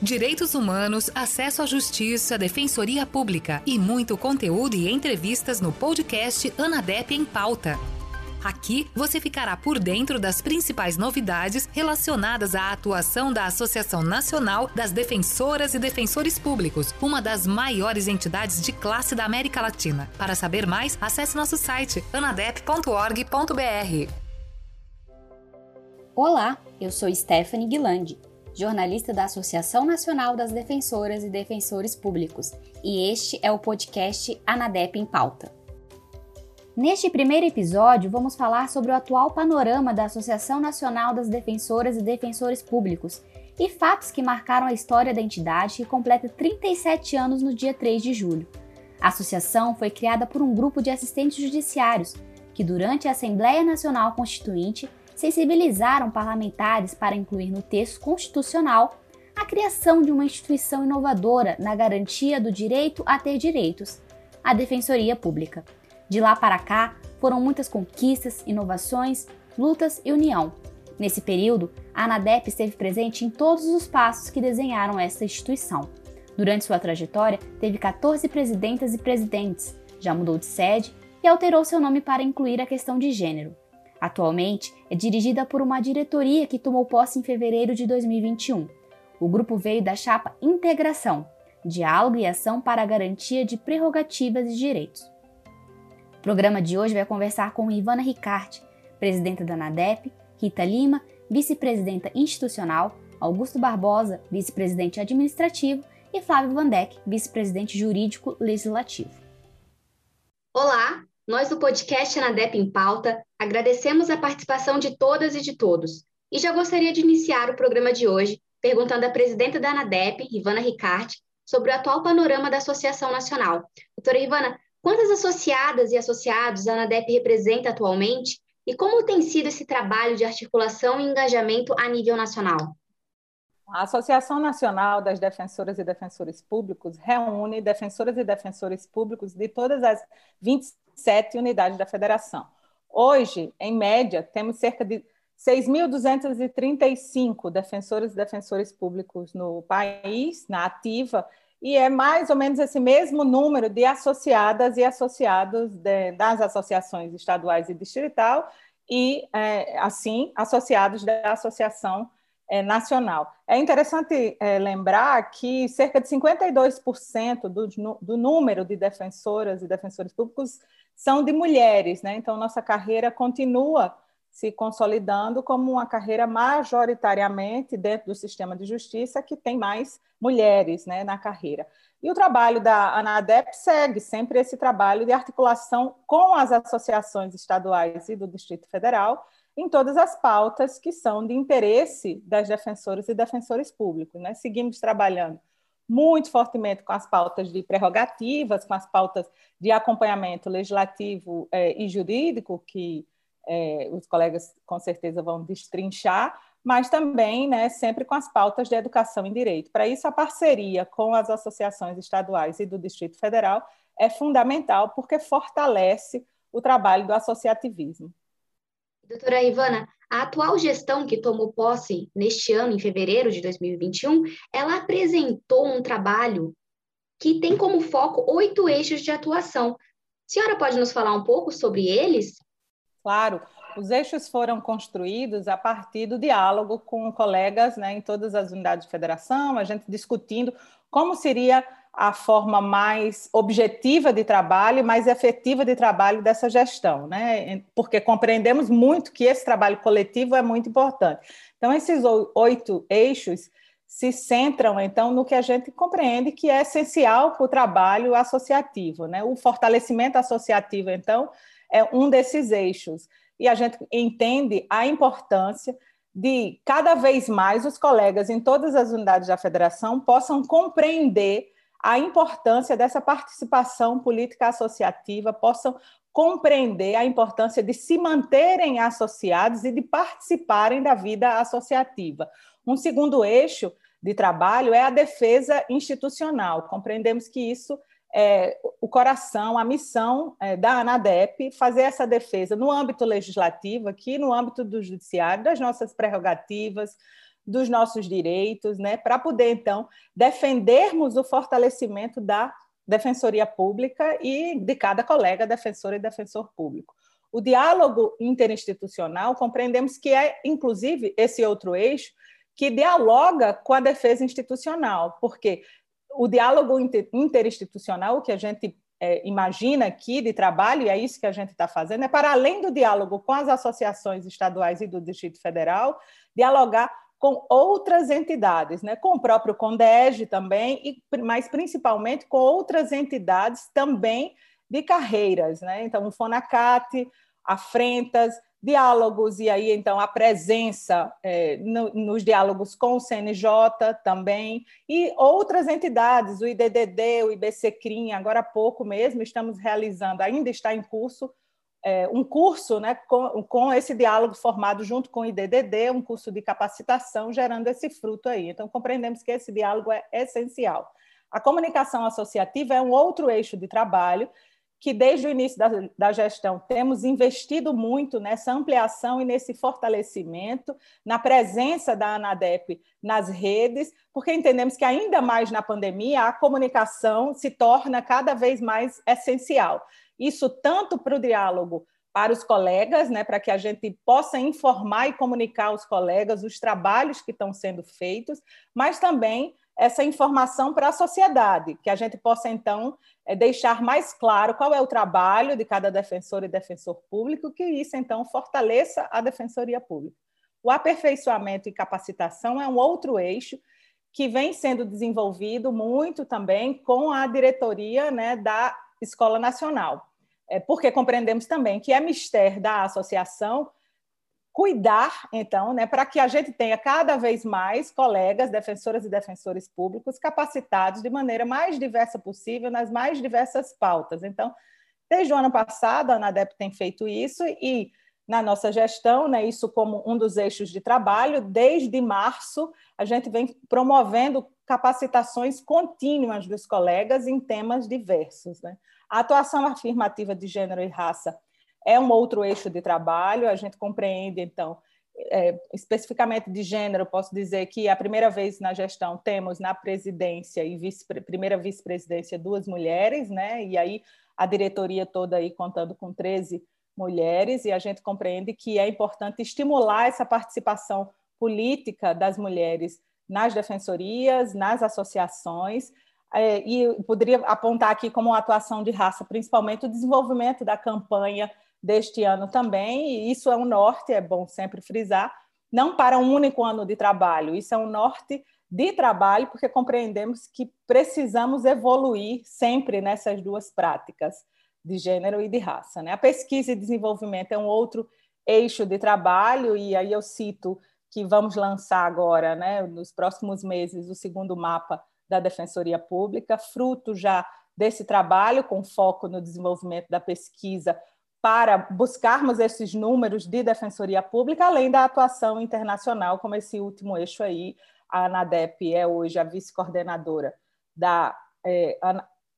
Direitos humanos, acesso à justiça, defensoria pública e muito conteúdo e entrevistas no podcast Anadep em Pauta. Aqui você ficará por dentro das principais novidades relacionadas à atuação da Associação Nacional das Defensoras e Defensores Públicos, uma das maiores entidades de classe da América Latina. Para saber mais, acesse nosso site anadep.org.br. Olá, eu sou Stephanie Guilandi jornalista da Associação Nacional das Defensoras e Defensores Públicos, e este é o podcast Anadep em Pauta. Neste primeiro episódio, vamos falar sobre o atual panorama da Associação Nacional das Defensoras e Defensores Públicos e fatos que marcaram a história da entidade que completa 37 anos no dia 3 de julho. A associação foi criada por um grupo de assistentes judiciários que, durante a Assembleia Nacional Constituinte, sensibilizaram parlamentares para incluir no texto constitucional a criação de uma instituição inovadora na garantia do direito a ter direitos, a Defensoria Pública. De lá para cá, foram muitas conquistas, inovações, lutas e união. Nesse período, a ANADEP esteve presente em todos os passos que desenharam esta instituição. Durante sua trajetória, teve 14 presidentas e presidentes, já mudou de sede e alterou seu nome para incluir a questão de gênero. Atualmente, é dirigida por uma diretoria que tomou posse em fevereiro de 2021. O grupo veio da chapa Integração, Diálogo e Ação para a Garantia de Prerrogativas e Direitos. O programa de hoje vai conversar com Ivana Ricarte, presidenta da NADEP, Rita Lima, vice-presidenta institucional, Augusto Barbosa, vice-presidente administrativo, e Flávio Vandeck, vice-presidente jurídico legislativo. Olá, nós do podcast Anadep em Pauta agradecemos a participação de todas e de todos. E já gostaria de iniciar o programa de hoje perguntando à presidenta da Anadep, Ivana Ricarte, sobre o atual panorama da Associação Nacional. Doutora Ivana, quantas associadas e associados a Anadep representa atualmente e como tem sido esse trabalho de articulação e engajamento a nível nacional? A Associação Nacional das Defensoras e Defensores Públicos reúne defensoras e defensores públicos de todas as 20 sete unidades da federação. Hoje, em média, temos cerca de 6.235 defensores e defensores públicos no país, na ativa, e é mais ou menos esse mesmo número de associadas e associados de, das associações estaduais e distrital, e, é, assim, associados da Associação é, Nacional. É interessante é, lembrar que cerca de 52% do, do número de defensoras e defensores públicos são de mulheres, né? Então, nossa carreira continua se consolidando como uma carreira majoritariamente dentro do sistema de justiça que tem mais mulheres né, na carreira. E o trabalho da ANADEP segue sempre esse trabalho de articulação com as associações estaduais e do Distrito Federal em todas as pautas que são de interesse das defensoras e defensores públicos. Né? Seguimos trabalhando muito fortemente com as pautas de prerrogativas, com as pautas de acompanhamento legislativo é, e jurídico, que é, os colegas com certeza vão destrinchar, mas também né, sempre com as pautas de educação em direito. Para isso, a parceria com as associações estaduais e do Distrito Federal é fundamental, porque fortalece o trabalho do associativismo. Doutora Ivana, a atual gestão que tomou posse neste ano, em fevereiro de 2021, ela apresentou um trabalho que tem como foco oito eixos de atuação. A senhora pode nos falar um pouco sobre eles? Claro, os eixos foram construídos a partir do diálogo com colegas né, em todas as unidades de federação, a gente discutindo como seria a forma mais objetiva de trabalho mais efetiva de trabalho dessa gestão, né? Porque compreendemos muito que esse trabalho coletivo é muito importante. Então, esses oito eixos se centram, então, no que a gente compreende que é essencial para o trabalho associativo, né? O fortalecimento associativo, então, é um desses eixos. E a gente entende a importância de cada vez mais os colegas em todas as unidades da federação possam compreender a importância dessa participação política associativa, possam compreender a importância de se manterem associados e de participarem da vida associativa. Um segundo eixo de trabalho é a defesa institucional. Compreendemos que isso é o coração, a missão é, da ANADEP, fazer essa defesa no âmbito legislativo, aqui no âmbito do judiciário, das nossas prerrogativas, dos nossos direitos, né, para poder, então, defendermos o fortalecimento da defensoria pública e de cada colega defensor e defensor público. O diálogo interinstitucional, compreendemos que é, inclusive, esse outro eixo que dialoga com a defesa institucional, porque o diálogo interinstitucional, o que a gente é, imagina aqui de trabalho, e é isso que a gente está fazendo, é para além do diálogo com as associações estaduais e do Distrito Federal, dialogar com outras entidades, né? com o próprio CONDEG também, e, mas principalmente com outras entidades também de carreiras. Né? Então, o FONACAT, a Frentas, diálogos, e aí então a presença é, no, nos diálogos com o CNJ também, e outras entidades, o IDDD, o IBCCRIM, agora há pouco mesmo estamos realizando, ainda está em curso, é, um curso né, com, com esse diálogo formado junto com o IDDD, um curso de capacitação, gerando esse fruto aí. Então, compreendemos que esse diálogo é essencial. A comunicação associativa é um outro eixo de trabalho que desde o início da, da, gestão temos investido muito nessa ampliação e nesse fortalecimento, na presença da ANADEP nas redes, porque entendemos que ainda mais na pandemia a comunicação se torna cada vez mais essencial. Isso tanto para o diálogo para os colegas, né, para que a gente possa informar e comunicar aos colegas os trabalhos que estão sendo feitos, mas também essa informação para a sociedade, que a gente possa, então, é, deixar mais claro qual é o trabalho de cada defensor e defensor público, que isso, então, fortaleça a defensoria pública. O aperfeiçoamento e capacitação é um outro eixo que vem sendo desenvolvido muito também com a diretoria né, da Escola Nacional, é, porque compreendemos também que é mistério da associação cuidar, então, né, para que a gente tenha cada vez mais colegas, defensoras e defensores públicos capacitados de maneira mais diversa possível nas mais diversas pautas. Então, desde o ano passado, a ANADEP tem feito isso e na nossa gestão, né, isso como um dos eixos de trabalho, desde março, a gente vem promovendo capacitações contínuas dos colegas em temas diversos. Né? A atuação afirmativa de gênero e raça é um outro eixo de trabalho, a gente compreende, então, é, especificamente de gênero, posso dizer que a primeira vez na gestão temos na presidência e vice, primeira vice-presidência duas mulheres, né? E aí a diretoria toda aí contando com 13 mulheres, e a gente compreende que é importante estimular essa participação política das mulheres nas defensorias, nas associações, é, e poderia apontar aqui como uma atuação de raça, principalmente o desenvolvimento da campanha deste ano também, e isso é um norte, é bom sempre frisar, não para um único ano de trabalho, isso é um norte de trabalho, porque compreendemos que precisamos evoluir sempre nessas duas práticas, de gênero e de raça. Né? A pesquisa e desenvolvimento é um outro eixo de trabalho, e aí eu cito que vamos lançar agora, né, nos próximos meses, o segundo mapa da Defensoria Pública, fruto já desse trabalho, com foco no desenvolvimento da pesquisa para buscarmos esses números de defensoria pública, além da atuação internacional, como esse último eixo aí. A ANADEP é hoje a vice-coordenadora da é,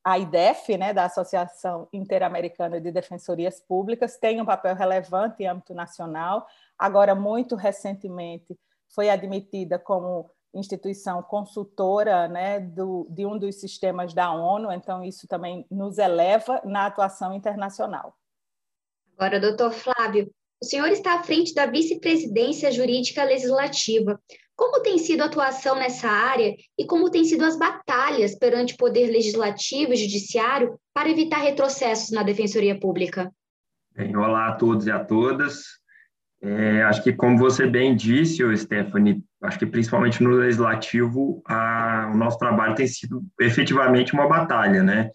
a IDEF, né, da Associação Interamericana de Defensorias Públicas, tem um papel relevante em âmbito nacional. Agora, muito recentemente, foi admitida como instituição consultora né, do, de um dos sistemas da ONU, então isso também nos eleva na atuação internacional. Agora, doutor Flávio, o senhor está à frente da vice-presidência jurídica legislativa. Como tem sido a atuação nessa área e como têm sido as batalhas perante o poder legislativo e judiciário para evitar retrocessos na defensoria pública? Bem, olá a todos e a todas. É, acho que, como você bem disse, Stephanie, acho que principalmente no legislativo, a, o nosso trabalho tem sido efetivamente uma batalha, né?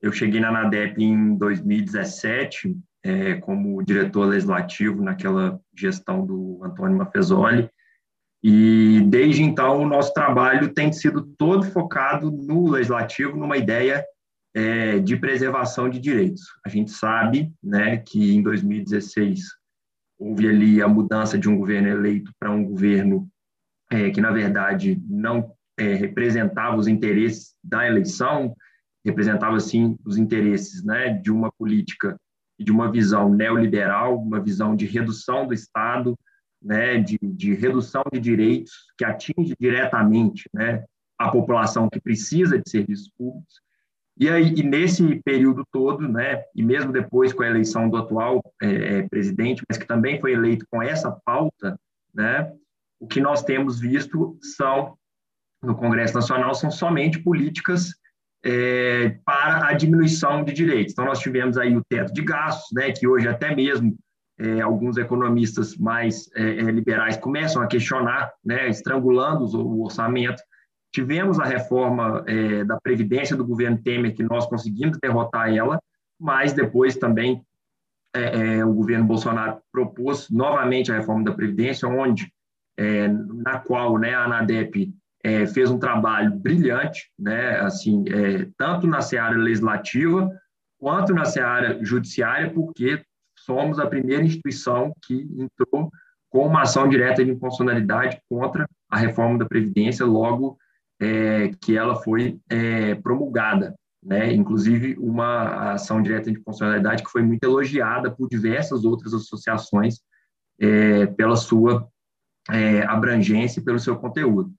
Eu cheguei na ANADEP em 2017 é, como diretor legislativo naquela gestão do Antônio Mafezoli. E desde então o nosso trabalho tem sido todo focado no legislativo, numa ideia é, de preservação de direitos. A gente sabe, né, que em 2016 houve ali a mudança de um governo eleito para um governo é, que na verdade não é, representava os interesses da eleição, representava sim os interesses, né, de uma política e de uma visão neoliberal, uma visão de redução do Estado, né, de, de redução de direitos que atinge diretamente né, a população que precisa de serviços públicos. E, aí, e nesse período todo, né, e mesmo depois com a eleição do atual é, é, presidente, mas que também foi eleito com essa pauta, né, o que nós temos visto são, no Congresso Nacional, são somente políticas é, para a diminuição de direitos. Então, nós tivemos aí o teto de gastos, né, que hoje até mesmo é, alguns economistas mais é, é liberais começam a questionar, né, estrangulando o orçamento. Tivemos a reforma é, da Previdência do governo Temer, que nós conseguimos derrotar ela, mas depois também é, o governo Bolsonaro propôs novamente a reforma da Previdência, onde, na qual né, a ANADEP fez um trabalho brilhante, né, assim, tanto na seara legislativa quanto na seara judiciária, porque somos a primeira instituição que entrou com uma ação direta de inconstitucionalidade contra a reforma da Previdência logo é, que ela foi é, promulgada. Né? Inclusive, uma ação direta de inconstitucionalidade que foi muito elogiada por diversas outras associações é, pela sua é, abrangência pelo seu conteúdo.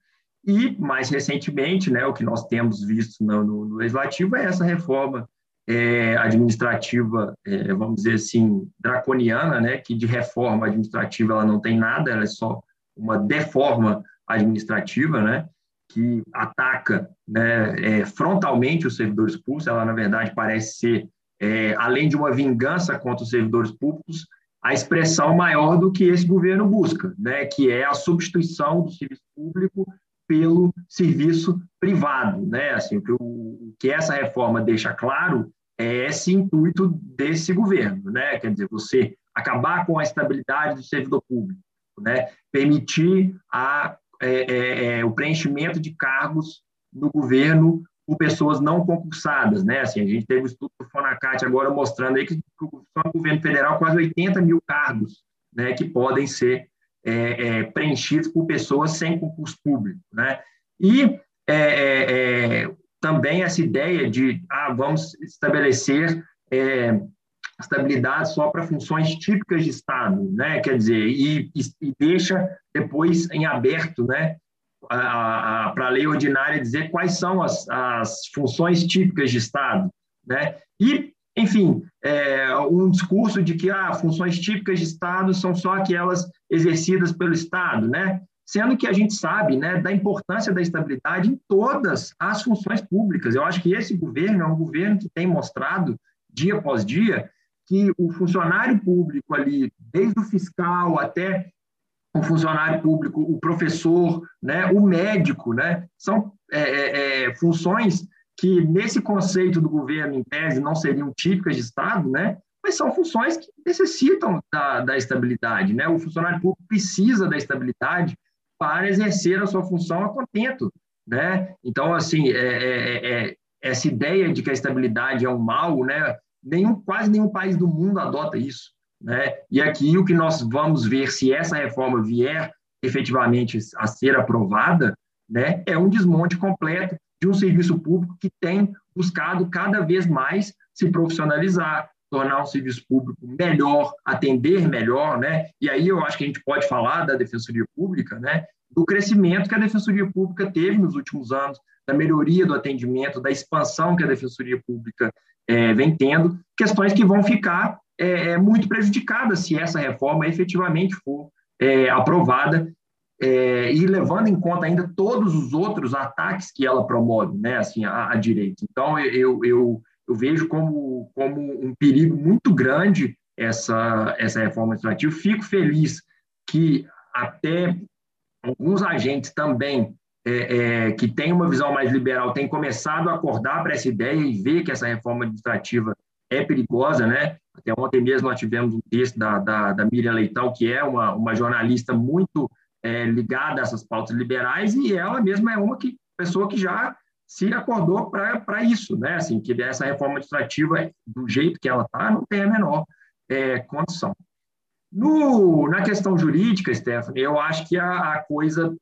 E, mais recentemente, né, o que nós temos visto no, no, no Legislativo é essa reforma é, administrativa, é, vamos dizer assim, draconiana, né, que de reforma administrativa ela não tem nada, ela é só uma deforma administrativa, né, que ataca né, é, frontalmente os servidores públicos, ela na verdade parece ser, é, além de uma vingança contra os servidores públicos, a expressão maior do que esse governo busca, né, que é a substituição do serviço público pelo serviço privado, né? Assim, o que, o que essa reforma deixa claro é esse intuito desse governo, né? Quer dizer, você acabar com a estabilidade do servidor público, né? Permitir a, é, é, é, o preenchimento de cargos no governo por pessoas não concursadas, né? Assim, a gente teve o um estudo do Fonacat agora mostrando aí que só no governo federal quase 80 mil cargos, né? Que podem ser é, é, preenchidos por pessoas sem concurso público, né? E é, é também essa ideia de ah, vamos estabelecer é, estabilidade só para funções típicas de Estado, né? Quer dizer, e, e deixa depois em aberto, né? Para a lei ordinária dizer quais são as, as funções típicas de Estado, né? E, enfim, é, um discurso de que ah, funções típicas de Estado são só aquelas exercidas pelo Estado, né? sendo que a gente sabe né, da importância da estabilidade em todas as funções públicas. Eu acho que esse governo é um governo que tem mostrado, dia após dia, que o funcionário público ali, desde o fiscal até o funcionário público, o professor, né, o médico, né, são é, é, é funções que, nesse conceito do governo, em tese, não seriam típicas de Estado, né, mas são funções que necessitam da, da estabilidade. Né? O funcionário público precisa da estabilidade para exercer a sua função a contento, né? Então, assim, é, é, é, essa ideia de que a estabilidade é um mal, né? Nenhum, quase nenhum país do mundo adota isso, né? E aqui o que nós vamos ver se essa reforma vier efetivamente a ser aprovada, né? É um desmonte completo de um serviço público que tem buscado cada vez mais se profissionalizar, tornar um serviço público melhor, atender melhor, né? E aí eu acho que a gente pode falar da Defensoria Pública, né? Do crescimento que a Defensoria Pública teve nos últimos anos, da melhoria do atendimento, da expansão que a Defensoria Pública é, vem tendo, questões que vão ficar é, é muito prejudicadas se essa reforma efetivamente for é, aprovada é, e levando em conta ainda todos os outros ataques que ela promove, né, assim, à, direita. Então, eu, eu eu vejo como, como um perigo muito grande essa, essa reforma administrativa. Fico feliz que até alguns agentes também é, é, que têm uma visão mais liberal têm começado a acordar para essa ideia e ver que essa reforma administrativa é perigosa, né? Até ontem mesmo nós tivemos um texto da, da, da Miriam Leitão, que é uma, uma jornalista muito é, ligada a essas pautas liberais, e ela mesma é uma que, pessoa que já se acordou para isso, né? Assim, que essa reforma administrativa, do jeito que ela está, não tem a menor é, condição. No, na questão jurídica, Stephanie, eu acho que a, a, coisa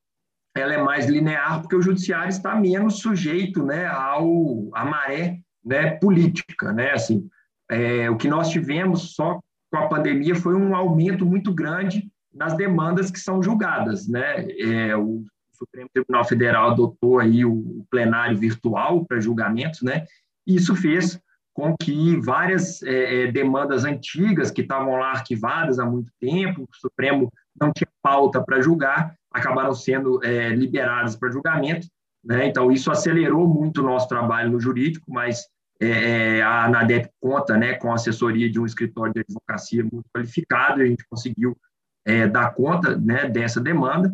ela é mais linear, porque o judiciário está menos sujeito né, ao, à maré né, política. Né? Assim, é, o que nós tivemos só com a pandemia foi um aumento muito grande nas demandas que são julgadas, né? É, o Supremo Tribunal Federal adotou aí o plenário virtual para julgamentos, né? E isso fez com que várias é, é, demandas antigas que estavam lá arquivadas há muito tempo, o Supremo não tinha pauta para julgar, acabaram sendo é, liberadas para julgamento. Né? Então, isso acelerou muito o nosso trabalho no jurídico, mas é, é a ANADEP conta né, com a assessoria de um escritório de advocacia muito qualificado, a gente conseguiu é, dar conta né, dessa demanda.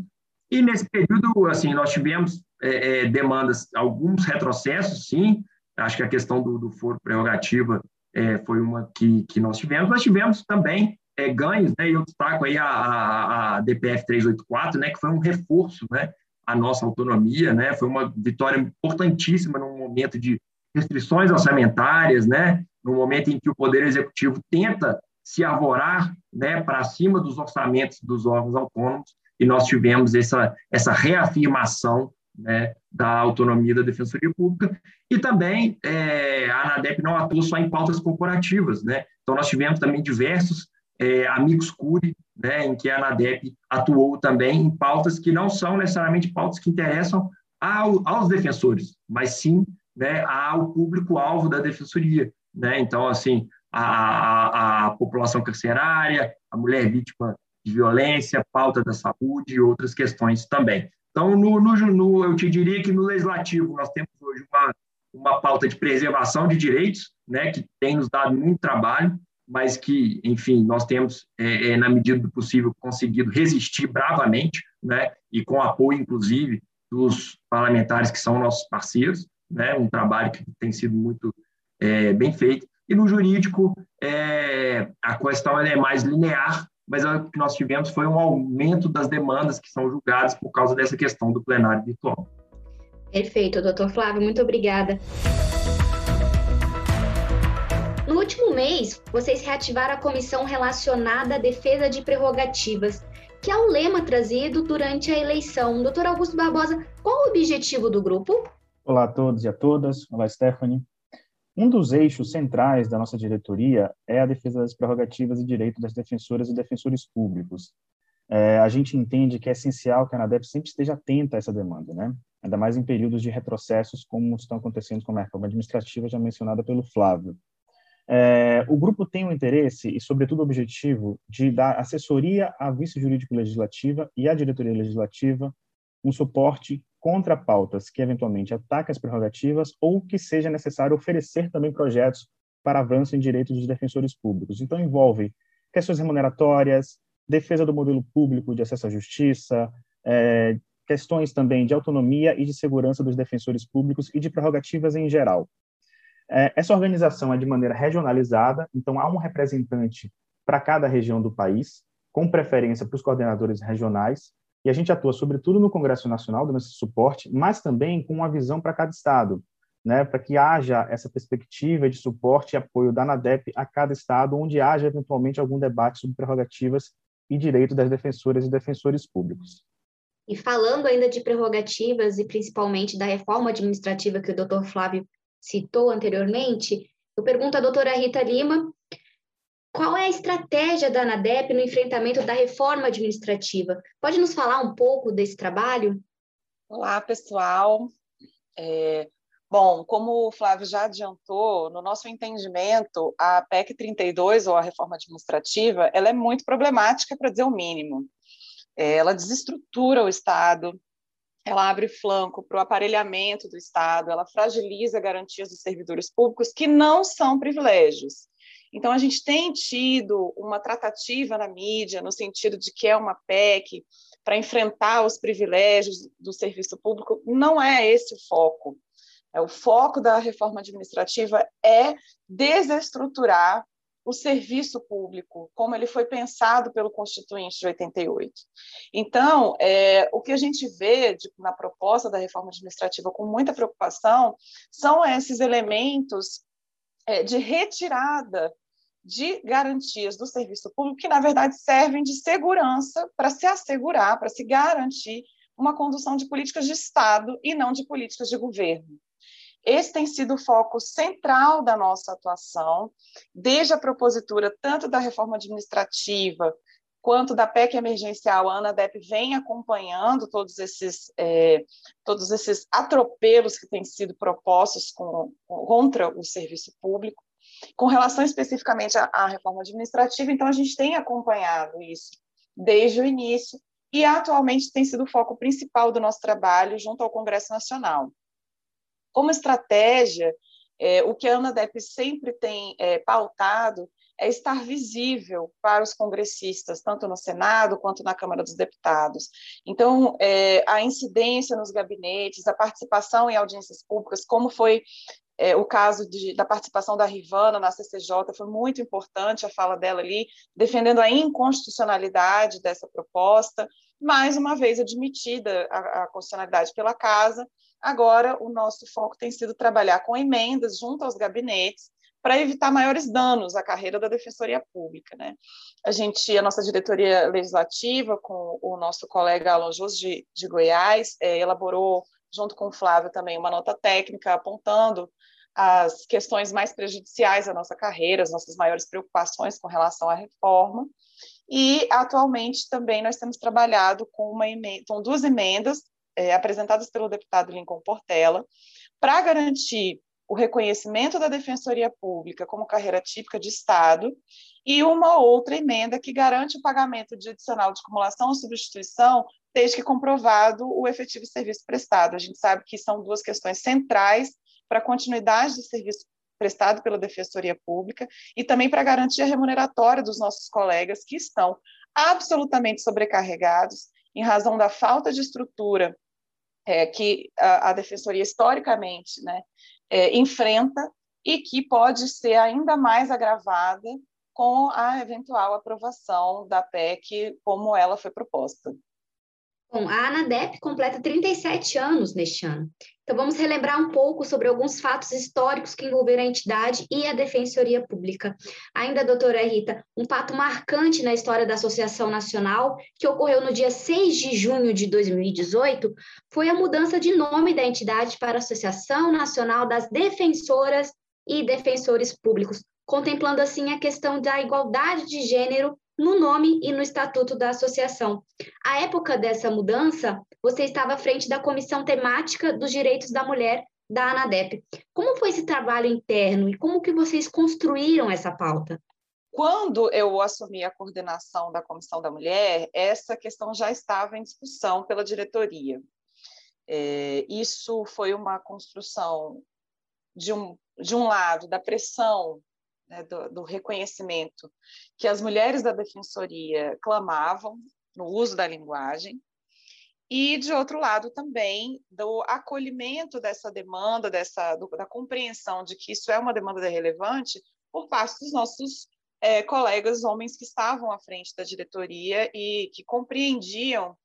E nesse período, assim, nós tivemos é, demandas, alguns retrocessos, sim, Acho que a questão do, do foro prerrogativa é, foi uma que, que nós tivemos. Nós tivemos também é, ganhos, né, e eu destaco aí a, a, a, DPF 384, né, que foi um reforço né, à nossa autonomia, né, foi uma vitória importantíssima num momento de restrições orçamentárias, né, no momento em que o Poder Executivo tenta se arvorar né, para cima dos orçamentos dos órgãos autônomos, e nós tivemos essa, essa reafirmação né, da autonomia da Defensoria Pública, e também é, a ANADEP não atua só em pautas corporativas, né? então nós tivemos também diversos é, amigos curi, né, em que a ANADEP atuou também em pautas que não são necessariamente pautas que interessam ao, aos defensores, mas sim né, ao público-alvo da defensoria. Né? Então, assim, a, a, a população carcerária, a mulher vítima de violência, pauta da saúde e outras questões também. Então, no, no, no, eu te diria que no legislativo nós temos hoje uma, uma pauta de preservação de direitos, né, que tem nos dado muito trabalho, mas que, enfim, nós temos, é, é, na medida do possível, conseguido resistir bravamente, né, e com apoio, inclusive, dos parlamentares que são nossos parceiros, né, um trabalho que tem sido muito é, bem feito. E no jurídico, é, a questão é mais linear, mas o que nós tivemos foi um aumento das demandas que são julgadas por causa dessa questão do plenário virtual. Perfeito, doutor Flávio, muito obrigada. No último mês, vocês reativaram a comissão relacionada à defesa de prerrogativas, que é o lema trazido durante a eleição. Doutor Augusto Barbosa, qual o objetivo do grupo? Olá a todos e a todas. Olá, Stephanie. Um dos eixos centrais da nossa diretoria é a defesa das prerrogativas e direitos das defensoras e defensores públicos. É, a gente entende que é essencial que a ANADEP sempre esteja atenta a essa demanda, né? ainda mais em períodos de retrocessos como estão acontecendo com a reforma administrativa já mencionada pelo Flávio. É, o grupo tem o interesse e, sobretudo, o objetivo de dar assessoria à vice-jurídico legislativa e à diretoria legislativa um suporte contra pautas que eventualmente ataquem as prerrogativas ou que seja necessário oferecer também projetos para avanço em direitos dos defensores públicos. Então, envolve questões remuneratórias, defesa do modelo público de acesso à justiça, é, questões também de autonomia e de segurança dos defensores públicos e de prerrogativas em geral. É, essa organização é de maneira regionalizada, então há um representante para cada região do país, com preferência para os coordenadores regionais, e a gente atua sobretudo no Congresso Nacional, dando esse suporte, mas também com uma visão para cada estado, né, para que haja essa perspectiva de suporte e apoio da ANADEP a cada estado, onde haja eventualmente algum debate sobre prerrogativas e direitos das defensoras e defensores públicos. E falando ainda de prerrogativas e principalmente da reforma administrativa que o doutor Flávio citou anteriormente, eu pergunto à doutora Rita Lima qual é a estratégia da ANADEP no enfrentamento da reforma administrativa? Pode nos falar um pouco desse trabalho? Olá, pessoal. É, bom, como o Flávio já adiantou, no nosso entendimento, a PEC 32, ou a reforma administrativa, ela é muito problemática, para dizer o mínimo. É, ela desestrutura o Estado, ela abre flanco para o aparelhamento do Estado, ela fragiliza garantias dos servidores públicos que não são privilégios. Então, a gente tem tido uma tratativa na mídia, no sentido de que é uma PEC para enfrentar os privilégios do serviço público. Não é esse o foco. É, o foco da reforma administrativa é desestruturar o serviço público, como ele foi pensado pelo Constituinte de 88. Então, é, o que a gente vê de, na proposta da reforma administrativa com muita preocupação são esses elementos é, de retirada de garantias do serviço público que, na verdade, servem de segurança para se assegurar, para se garantir uma condução de políticas de Estado e não de políticas de governo. Esse tem sido o foco central da nossa atuação, desde a propositura tanto da reforma administrativa quanto da PEC emergencial, a ANADEP vem acompanhando todos esses, é, todos esses atropelos que têm sido propostos com, contra o serviço público. Com relação especificamente à, à reforma administrativa, então a gente tem acompanhado isso desde o início e atualmente tem sido o foco principal do nosso trabalho junto ao Congresso Nacional. Como estratégia, é, o que a ANADEP sempre tem é, pautado é estar visível para os congressistas, tanto no Senado quanto na Câmara dos Deputados. Então, é, a incidência nos gabinetes, a participação em audiências públicas, como foi é, o caso de, da participação da Rivana na CCJ, foi muito importante a fala dela ali, defendendo a inconstitucionalidade dessa proposta, mais uma vez admitida a, a constitucionalidade pela Casa, agora o nosso foco tem sido trabalhar com emendas junto aos gabinetes, para evitar maiores danos à carreira da Defensoria Pública. Né? A gente, a nossa diretoria legislativa, com o nosso colega Jus de, de Goiás, é, elaborou, junto com o Flávio também, uma nota técnica apontando as questões mais prejudiciais à nossa carreira, as nossas maiores preocupações com relação à reforma. E, atualmente, também nós temos trabalhado com, uma com duas emendas é, apresentadas pelo deputado Lincoln Portela, para garantir o reconhecimento da Defensoria Pública como carreira típica de Estado e uma outra emenda que garante o pagamento de adicional de acumulação ou substituição desde que comprovado o efetivo serviço prestado. A gente sabe que são duas questões centrais para a continuidade do serviço prestado pela Defensoria Pública e também para a garantia remuneratória dos nossos colegas que estão absolutamente sobrecarregados em razão da falta de estrutura é, que a, a, Defensoria historicamente né, é, enfrenta e que pode ser ainda mais agravada com a eventual aprovação da PEC como ela foi proposta. Bom, a ANADEP completa 37 anos neste ano. Então, vamos relembrar um pouco sobre alguns fatos históricos que envolveram a entidade e a Defensoria Pública. Ainda, doutora Rita, um fato marcante na história da Associação Nacional, que ocorreu no dia 6 de junho de 2018, foi a mudança de nome da entidade para Associação Nacional das Defensoras e Defensores Públicos, contemplando assim a questão da igualdade de gênero no nome e no estatuto da associação. À época dessa mudança, você estava à frente da Comissão Temática dos Direitos da Mulher da ANADEP. Como foi esse trabalho interno e como que vocês construíram essa pauta? Quando eu assumi a coordenação da Comissão da Mulher, essa questão já estava em discussão pela diretoria. É, isso foi uma construção de um, de um lado da pressão né, do, do reconhecimento que as mulheres da defensoria clamavam no uso da linguagem, e, de outro lado, também do acolhimento dessa demanda, dessa, do, da compreensão de que isso é uma demanda relevante por parte dos nossos é, colegas homens que estavam à frente da diretoria e que compreendiam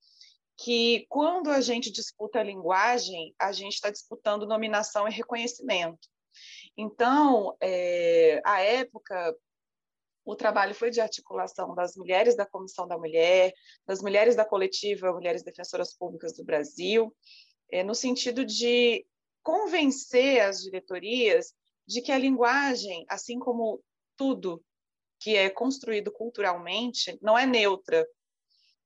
que, quando a gente disputa a linguagem, a gente está disputando nominação e reconhecimento. Então, é, à época, o trabalho foi de articulação das mulheres da Comissão da Mulher, das mulheres da coletiva Mulheres Defensoras Públicas do Brasil, é, no sentido de convencer as diretorias de que a linguagem, assim como tudo que é construído culturalmente, não é neutra,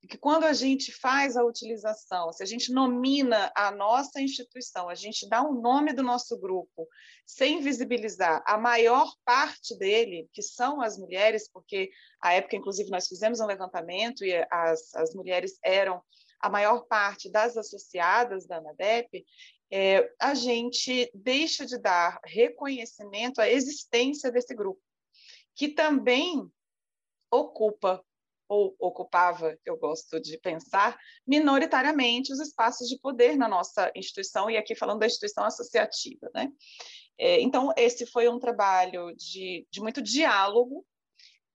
que quando a gente faz a utilização, se a gente nomina a nossa instituição, a gente dá o um nome do nosso grupo, sem visibilizar a maior parte dele, que são as mulheres, porque à época, inclusive, nós fizemos um levantamento e as, as mulheres eram a maior parte das associadas da ANADEP, é, a gente deixa de dar reconhecimento à existência desse grupo, que também ocupa ou ocupava, eu gosto de pensar, minoritariamente os espaços de poder na nossa instituição, e aqui falando da instituição associativa. Né? É, então, esse foi um trabalho de, de muito diálogo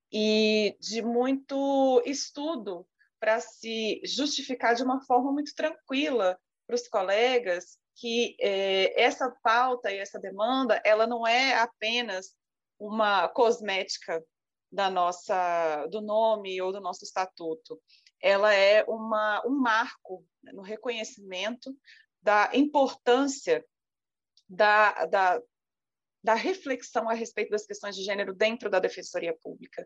e de muito estudo para se justificar de uma forma muito tranquila para os colegas que é, essa pauta e essa demanda ela não é apenas uma cosmética da nossa do nome ou do nosso estatuto. Ela é uma, um marco no reconhecimento da importância da, da, da reflexão a respeito das questões de gênero dentro da Defensoria Pública.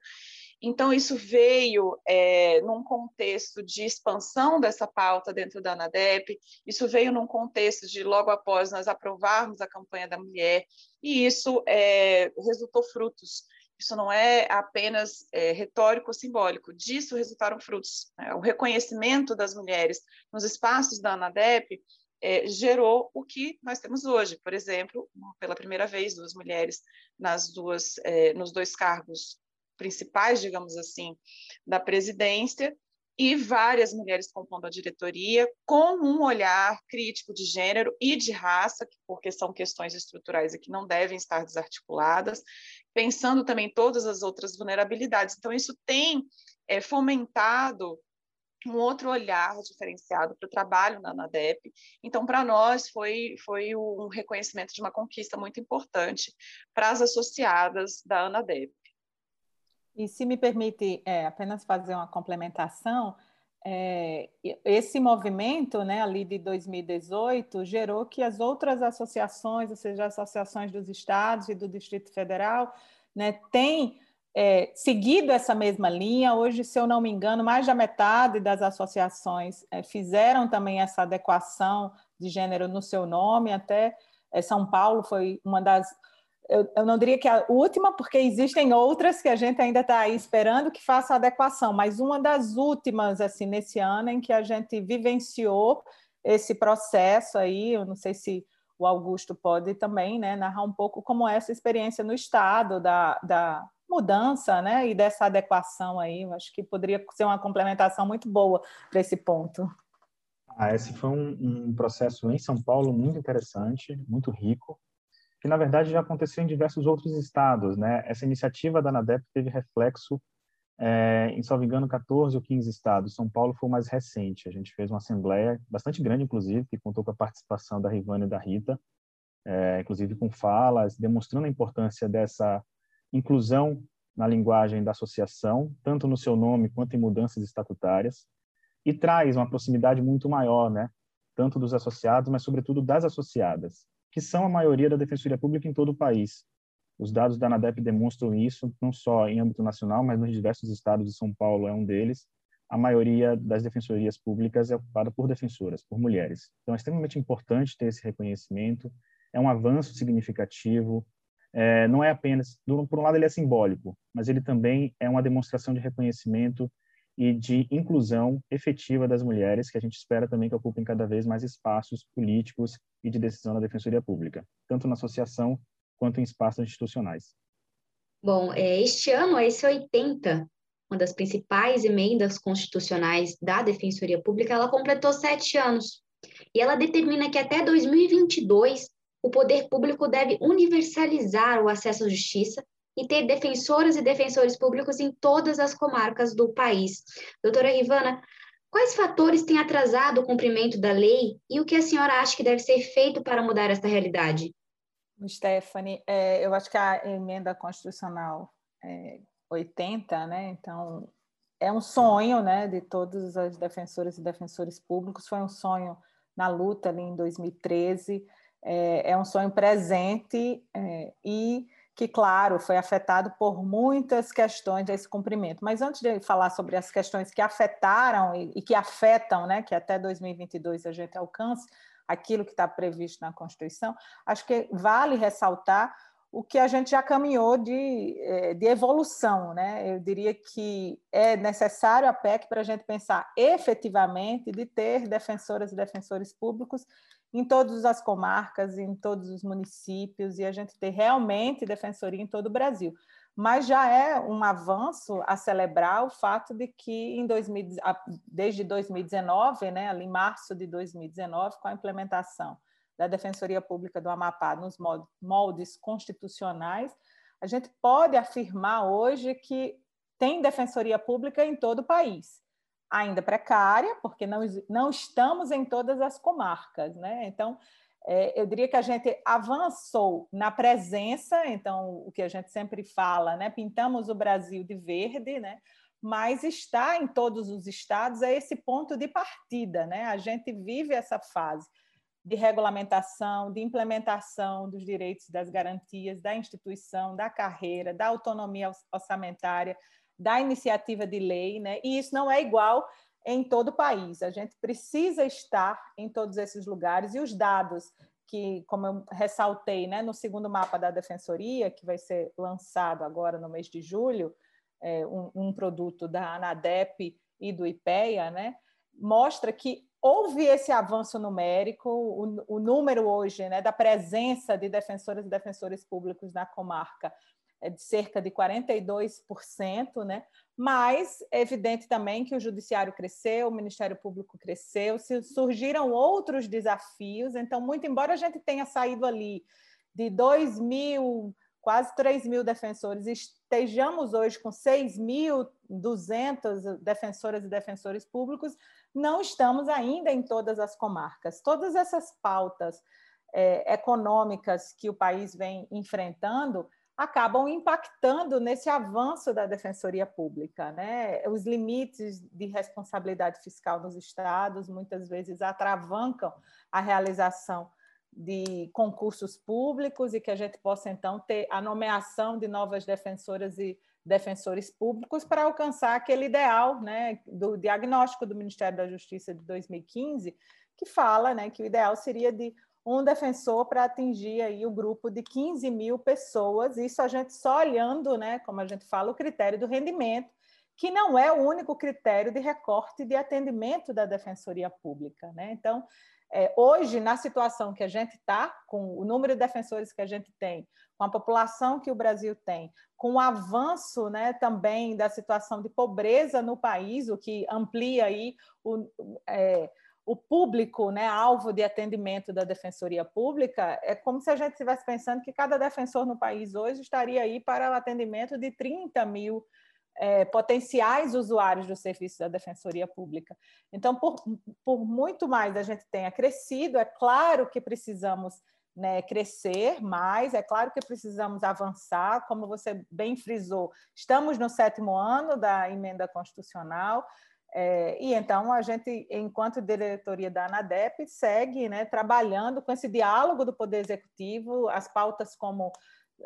Então, isso veio é, num contexto de expansão dessa pauta dentro da ANADEP, isso veio num contexto de, logo após nós aprovarmos a campanha da mulher, e isso é, resultou frutos. Isso não é apenas é, retórico ou simbólico, disso resultaram frutos. Né? O reconhecimento das mulheres nos espaços da ANADEP é, gerou o que nós temos hoje. Por exemplo, pela primeira vez, duas mulheres nas duas, é, nos dois cargos principais, digamos assim, da presidência, e várias mulheres compondo a diretoria, com um olhar crítico de gênero e de raça, porque são questões estruturais e que não devem estar desarticuladas, pensando também todas as outras vulnerabilidades. Então, isso tem é, fomentado um outro olhar diferenciado para o trabalho na ANADEP. Então, para nós, foi, foi um reconhecimento de uma conquista muito importante para as associadas da ANADEP. E se me permite é, apenas fazer uma complementação, é, esse movimento, né, ali de 2018, gerou que as outras associações, ou seja, as associações dos estados e do Distrito Federal, né, têm é, seguido essa mesma linha. Hoje, se eu não me engano, mais da metade das associações é, fizeram também essa adequação de gênero no seu nome, até é, São Paulo foi uma das. Eu, eu, não diria que a última, porque existem outras que a gente ainda está esperando que faça a adequação, mas uma das últimas, assim, nesse ano em que a gente vivenciou esse processo aí, eu não sei se o Augusto pode também né, narrar um pouco como é essa experiência no Estado da, da mudança, né? E dessa adequação aí, eu acho que poderia ser uma complementação muito boa para esse ponto. Ah, esse foi um, um, processo em São Paulo muito interessante, muito rico, que na verdade já aconteceu em diversos outros estados, né? Essa iniciativa da ANADEP teve reflexo é, em, salvo engano, 14 ou 15 estados. São Paulo foi o mais recente. A gente fez uma assembleia bastante grande, inclusive, que contou com a participação da Rivane e da Rita, é, inclusive com falas, demonstrando a importância dessa inclusão na linguagem da associação, tanto no seu nome quanto em mudanças estatutárias, e traz uma proximidade muito maior, né, tanto dos associados, mas sobretudo das associadas, que são a maioria da Defensoria Pública em todo o país. Os dados da ANADEP demonstram isso, não só em âmbito nacional, mas nos diversos estados de São Paulo é um deles. A maioria das defensorias públicas é ocupada por defensoras, por mulheres. Então, é extremamente importante ter esse reconhecimento, é um avanço significativo, é, não é apenas, por um lado ele é simbólico, mas ele também é uma demonstração de reconhecimento e de inclusão efetiva das mulheres, que a gente espera também que ocupem cada vez mais espaços políticos e de decisão na Defensoria Pública, tanto na associação quanto em espaços institucionais. Bom, é, este ano, a EC 80, uma das principais emendas constitucionais da Defensoria Pública, ela completou sete anos. E ela determina que até 2022 o poder público deve universalizar o acesso à justiça e ter defensoras e defensores públicos em todas as comarcas do país. Doutora Rivana, quais fatores têm atrasado o cumprimento da lei e o que a senhora acha que deve ser feito para mudar esta realidade? Stephanie, é, eu acho que a emenda constitucional é, 80, né, então, é um sonho né, de todos os defensores e defensores públicos, foi um sonho na luta ali em 2013, é, é um sonho presente é, e que, claro, foi afetado por muitas questões desse cumprimento. Mas antes de falar sobre as questões que afetaram e, e que afetam, né, que até 2022 a gente alcance aquilo que está previsto na Constituição, acho que vale ressaltar o que a gente já caminhou de, é, de evolução. Né? Eu diria que é necessário a PEC para a gente pensar efetivamente de ter defensoras e defensores públicos em todas as comarcas, em todos os municípios, e a gente ter realmente defensoria em todo o Brasil. Mas já é um avanço a celebrar o fato de que em 2000, desde 2019, né, ali em março de 2019, com a implementação da Defensoria Pública do Amapá nos moldes constitucionais, a gente pode afirmar hoje que tem defensoria pública em todo o país ainda precária, porque não, não estamos em todas as comarcas, né? Então, é, eu diria que a gente avançou na presença, então, o que a gente sempre fala, né? Pintamos o Brasil de verde, né? Mas está em todos os estados é esse ponto de partida, né? A gente vive essa fase de regulamentação, de implementação dos direitos das garantias da instituição, da carreira, da autonomia orçamentária, da iniciativa de lei, né? E isso não é igual em todo o país. A gente precisa estar em todos esses lugares e os dados que, como eu ressaltei, né, no segundo mapa da Defensoria, que vai ser lançado agora no mês de julho, é, um, um, produto da ANADEP e do IPEA, né, mostra que houve esse avanço numérico, o, o número hoje né, da presença de defensoras e defensores públicos na comarca de cerca de 42%, né? mas é evidente também que o judiciário cresceu, o Ministério Público cresceu, surgiram outros desafios, então, muito embora a gente tenha saído ali de 2 mil, quase 3 mil defensores, estejamos hoje com 6.200 defensoras e defensores públicos, não estamos ainda em todas as comarcas. Todas essas pautas é, econômicas que o país vem enfrentando, acabam impactando nesse avanço da defensoria pública, né? Os limites de responsabilidade fiscal nos estados muitas vezes atravancam a realização de concursos públicos e que a gente possa então ter a nomeação de novas defensoras e defensores públicos para alcançar aquele ideal, né, do diagnóstico do Ministério da Justiça de 2015, que fala, né, que o ideal seria de um defensor para atingir aí o grupo de 15 mil pessoas, isso a gente só olhando, né, como a gente fala, o critério do rendimento, que não é o único critério de recorte de atendimento da Defensoria Pública. Né? Então, é, hoje, na situação que a gente está, com o número de defensores que a gente tem, com a população que o Brasil tem, com o avanço né, também da situação de pobreza no país, o que amplia aí o. É, o público, né, alvo de atendimento da Defensoria Pública, é como se a gente estivesse pensando que cada defensor no país hoje estaria aí para o atendimento de 30 mil é, potenciais usuários do serviço da Defensoria Pública. Então, por, por muito mais a gente tenha crescido, é claro que precisamos né, crescer mais, é claro que precisamos avançar, como você bem frisou, estamos no sétimo ano da emenda constitucional, é, e então a gente, enquanto diretoria da ANADEP, segue né, trabalhando com esse diálogo do Poder Executivo, as pautas como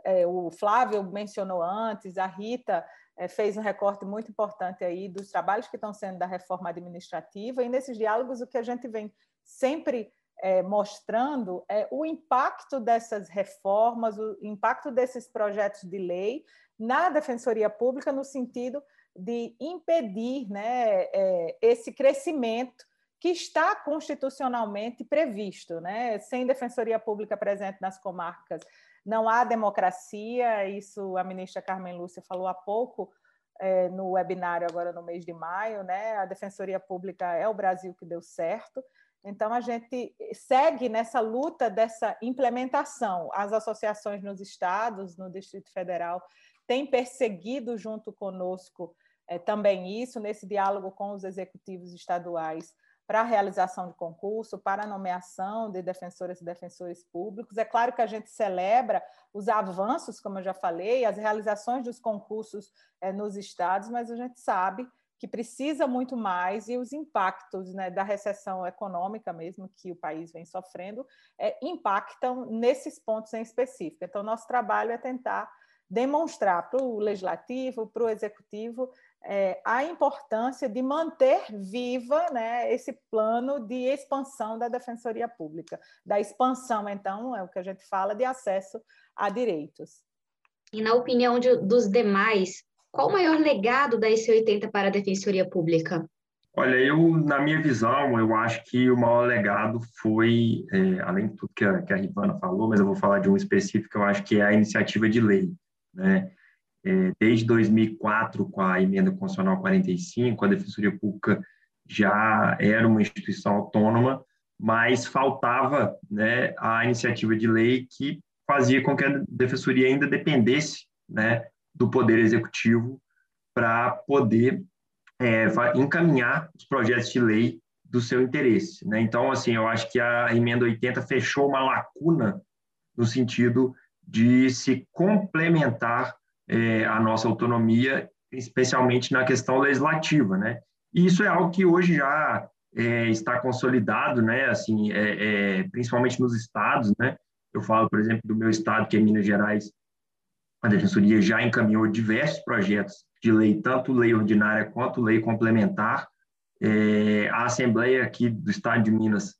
é, o Flávio mencionou antes, a Rita é, fez um recorte muito importante aí dos trabalhos que estão sendo da reforma administrativa, e nesses diálogos o que a gente vem sempre é, mostrando é o impacto dessas reformas, o impacto desses projetos de lei na Defensoria Pública, no sentido de impedir né, é, esse crescimento que está constitucionalmente previsto. Né? Sem defensoria pública presente nas comarcas, não há democracia, isso a ministra Carmen Lúcia falou há pouco é, no webinário agora no mês de maio, né? A defensoria pública é o Brasil que deu certo. Então a gente segue nessa luta dessa implementação. As associações nos estados, no Distrito Federal, têm perseguido junto conosco é, também isso, nesse diálogo com os executivos estaduais para a realização de concurso, para a nomeação de defensoras e defensores públicos. É claro que a gente celebra os avanços, como eu já falei, as realizações dos concursos é, nos estados, mas a gente sabe que precisa muito mais e os impactos né, da recessão econômica mesmo que o país vem sofrendo é, impactam nesses pontos em específico. Então, nosso trabalho é tentar demonstrar para o legislativo, para o executivo, é, a importância de manter viva né, esse plano de expansão da defensoria pública, da expansão, então, é o que a gente fala de acesso a direitos. E na opinião de, dos demais, qual o maior legado da IC80 para a defensoria pública? Olha, eu, na minha visão, eu acho que o maior legado foi, é, além de tudo que a, que a Rivana falou, mas eu vou falar de um específico, eu acho que é a iniciativa de lei, né? É, desde 2004, com a emenda constitucional 45, a Defensoria Pública já era uma instituição autônoma, mas faltava né, a iniciativa de lei que fazia com que a Defensoria ainda dependesse né, do Poder Executivo para poder é, encaminhar os projetos de lei do seu interesse. Né? Então, assim, eu acho que a emenda 80 fechou uma lacuna no sentido de se complementar é, a nossa autonomia, especialmente na questão legislativa, né? E isso é algo que hoje já é, está consolidado, né? Assim, é, é, principalmente nos estados, né? Eu falo, por exemplo, do meu estado, que é Minas Gerais, a Defensoria já encaminhou diversos projetos de lei, tanto lei ordinária quanto lei complementar. É, a Assembleia aqui do Estado de Minas,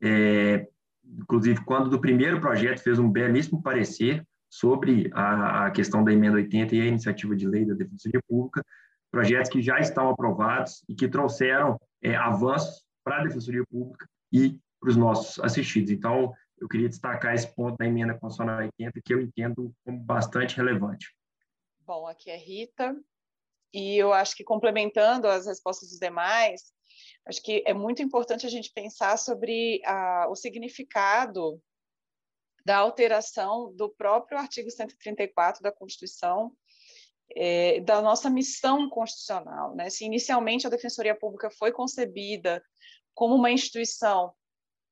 é, inclusive, quando do primeiro projeto, fez um belíssimo parecer sobre a, a, questão da emenda 80 e a iniciativa de lei da Defensoria Pública, projetos que já estão aprovados e que trouxeram é, avanços para a Defensoria Pública e para os nossos assistidos. Então, eu queria destacar esse ponto da emenda constitucional 80, que eu entendo como bastante relevante. Bom, aqui é Rita, e eu acho que complementando as respostas dos demais, acho que é muito importante a gente pensar sobre a, o significado da alteração do próprio artigo 134 da Constituição, é, da nossa missão constitucional. Né? Se inicialmente a Defensoria Pública foi concebida como uma instituição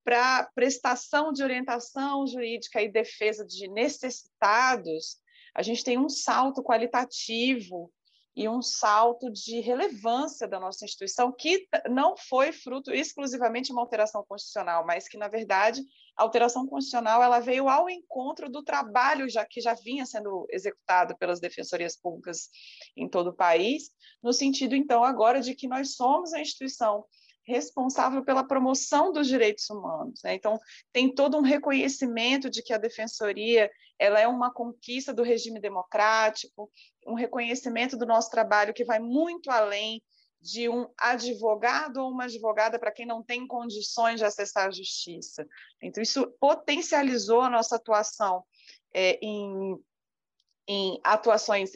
para prestação de orientação jurídica e defesa de necessitados, a gente tem um salto qualitativo e um salto de relevância da nossa instituição que não foi fruto exclusivamente de uma alteração constitucional, mas que na verdade a alteração constitucional ela veio ao encontro do trabalho já que já vinha sendo executado pelas defensorias públicas em todo o país, no sentido então agora de que nós somos a instituição responsável pela promoção dos direitos humanos. Né? Então, tem todo um reconhecimento de que a defensoria ela é uma conquista do regime democrático, um reconhecimento do nosso trabalho que vai muito além de um advogado ou uma advogada para quem não tem condições de acessar a justiça. Então, isso potencializou a nossa atuação é, em, em atuações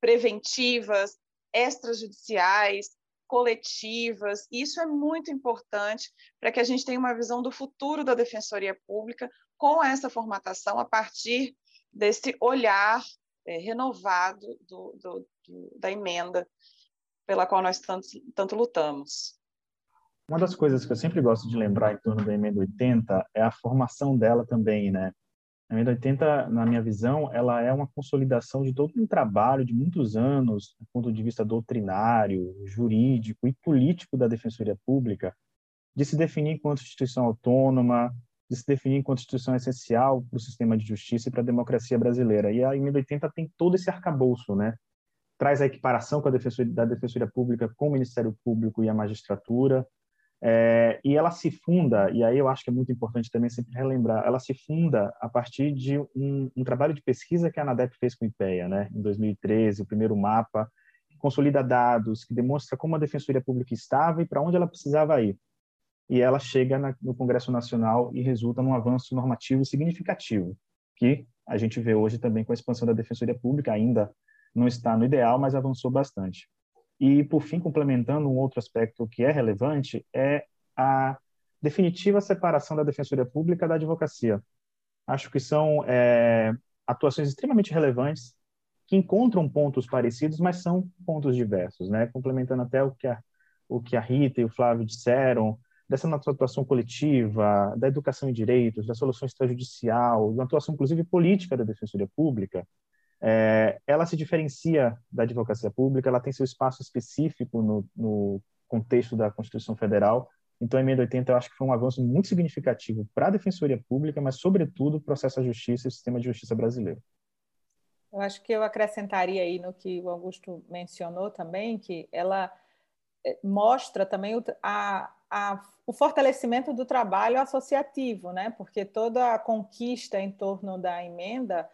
preventivas, extrajudiciais, coletivas. Isso é muito importante para que a gente tenha uma visão do futuro da defensoria pública com essa formatação a partir desse olhar é, renovado do, do, do, da emenda pela qual nós tanto, tanto lutamos. Uma das coisas que eu sempre gosto de lembrar em torno da emenda 80 é a formação dela também, né? A emenda 80, na minha visão, ela é uma consolidação de todo um trabalho de muitos anos, do ponto de vista doutrinário, jurídico e político da Defensoria Pública, de se definir enquanto instituição autônoma, de se definir enquanto instituição essencial para o sistema de justiça e para a democracia brasileira. E a emenda 80 tem todo esse arcabouço, né? Traz a equiparação com a defensoria, da Defensoria Pública com o Ministério Público e a magistratura, é, e ela se funda, e aí eu acho que é muito importante também sempre relembrar, ela se funda a partir de um, um trabalho de pesquisa que a ANADEP fez com o IPEA, né, em 2013, o primeiro mapa, que consolida dados, que demonstra como a Defensoria Pública estava e para onde ela precisava ir. E ela chega na, no Congresso Nacional e resulta num avanço normativo significativo, que a gente vê hoje também com a expansão da Defensoria Pública, ainda não está no ideal, mas avançou bastante. E, por fim, complementando um outro aspecto que é relevante, é a definitiva separação da defensoria pública da advocacia. Acho que são é, atuações extremamente relevantes que encontram pontos parecidos, mas são pontos diversos, né? Complementando até o que a, o que a Rita e o Flávio disseram, dessa atuação coletiva, da educação em direitos, da solução extrajudicial, da atuação, inclusive, política da defensoria pública, é, ela se diferencia da advocacia pública, ela tem seu espaço específico no, no contexto da Constituição Federal. Então, a emenda 80 eu acho que foi um avanço muito significativo para a Defensoria Pública, mas, sobretudo, o processo da justiça e o sistema de justiça brasileiro. Eu acho que eu acrescentaria aí no que o Augusto mencionou também, que ela é, mostra também o, a, a, o fortalecimento do trabalho associativo, né? porque toda a conquista em torno da emenda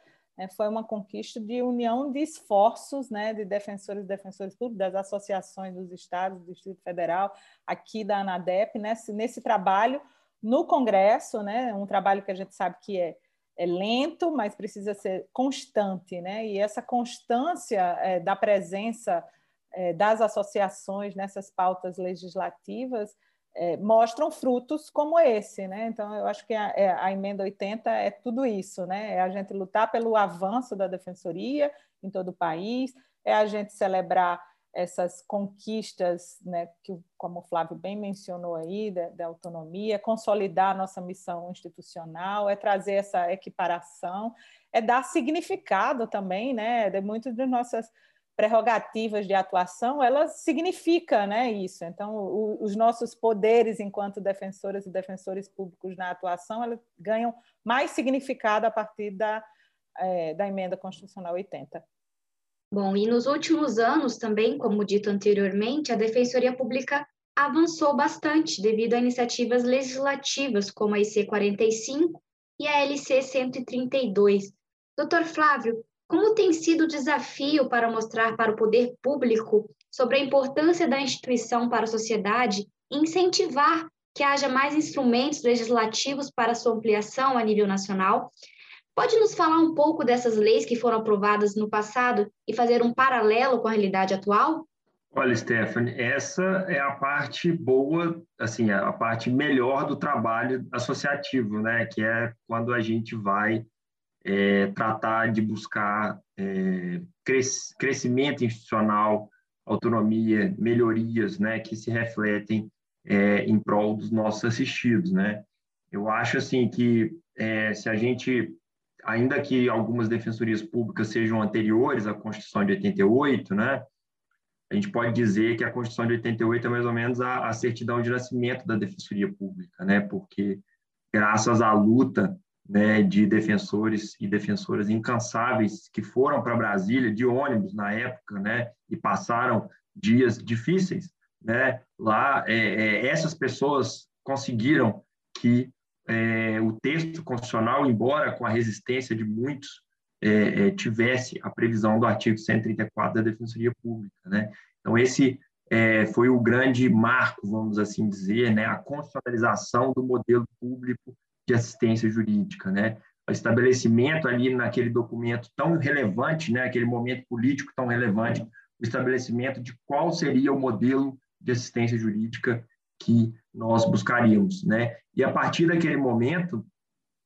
foi uma conquista de união de esforços né, de defensores e defensores públicos, das associações dos estados, do Distrito Federal, aqui da ANADEP, nesse, nesse trabalho no Congresso, né, um trabalho que a gente sabe que é, é lento, mas precisa ser constante, né, e essa constância é, da presença é, das associações nessas pautas legislativas é, mostram frutos como esse, né? Então, eu acho que a, é, a, emenda 80 é tudo isso, né? É a gente lutar pelo avanço da defensoria em todo o país, é a gente celebrar essas conquistas, né, que, como o Flávio bem mencionou aí, da, da autonomia, consolidar a nossa missão institucional, é trazer essa equiparação, é dar significado também, né, de muitas das nossas prerrogativas de atuação, ela significa né, isso. Então, o, os nossos poderes enquanto defensoras e defensores públicos na atuação, elas ganham mais significado a partir da, é, da emenda constitucional 80. Bom, e nos últimos anos também, como dito anteriormente, a Defensoria Pública avançou bastante devido a iniciativas legislativas como a IC 45 e a LC 132. Doutor Flávio, como tem sido o desafio para mostrar para o poder público sobre a importância da instituição para a sociedade e incentivar que haja mais instrumentos legislativos para sua ampliação a nível nacional? Pode nos falar um pouco dessas leis que foram aprovadas no passado e fazer um paralelo com a realidade atual? Olha, Stephanie, essa é a parte boa, assim, a parte melhor do trabalho associativo, né? Que é quando a gente vai é, tratar de buscar é, cres crescimento institucional, autonomia, melhorias, né? Que se refletem é, em prol dos nossos assistidos, né? Eu acho assim que é, se a gente ainda que algumas defensorias públicas sejam anteriores à Constituição de 88, né, a gente pode dizer que a Constituição de 88 é mais ou menos a, a certidão de nascimento da defensoria pública, né, porque graças à luta né, de defensores e defensoras incansáveis que foram para Brasília de ônibus na época, né, e passaram dias difíceis, né, lá é, é, essas pessoas conseguiram que é, o texto constitucional, embora com a resistência de muitos, é, é, tivesse a previsão do artigo 134 da Defensoria Pública. Né? Então, esse é, foi o grande marco, vamos assim dizer, né? a constitucionalização do modelo público de assistência jurídica. Né? O estabelecimento ali naquele documento tão relevante, né? aquele momento político tão relevante, o estabelecimento de qual seria o modelo de assistência jurídica que nós buscaríamos, né? E a partir daquele momento,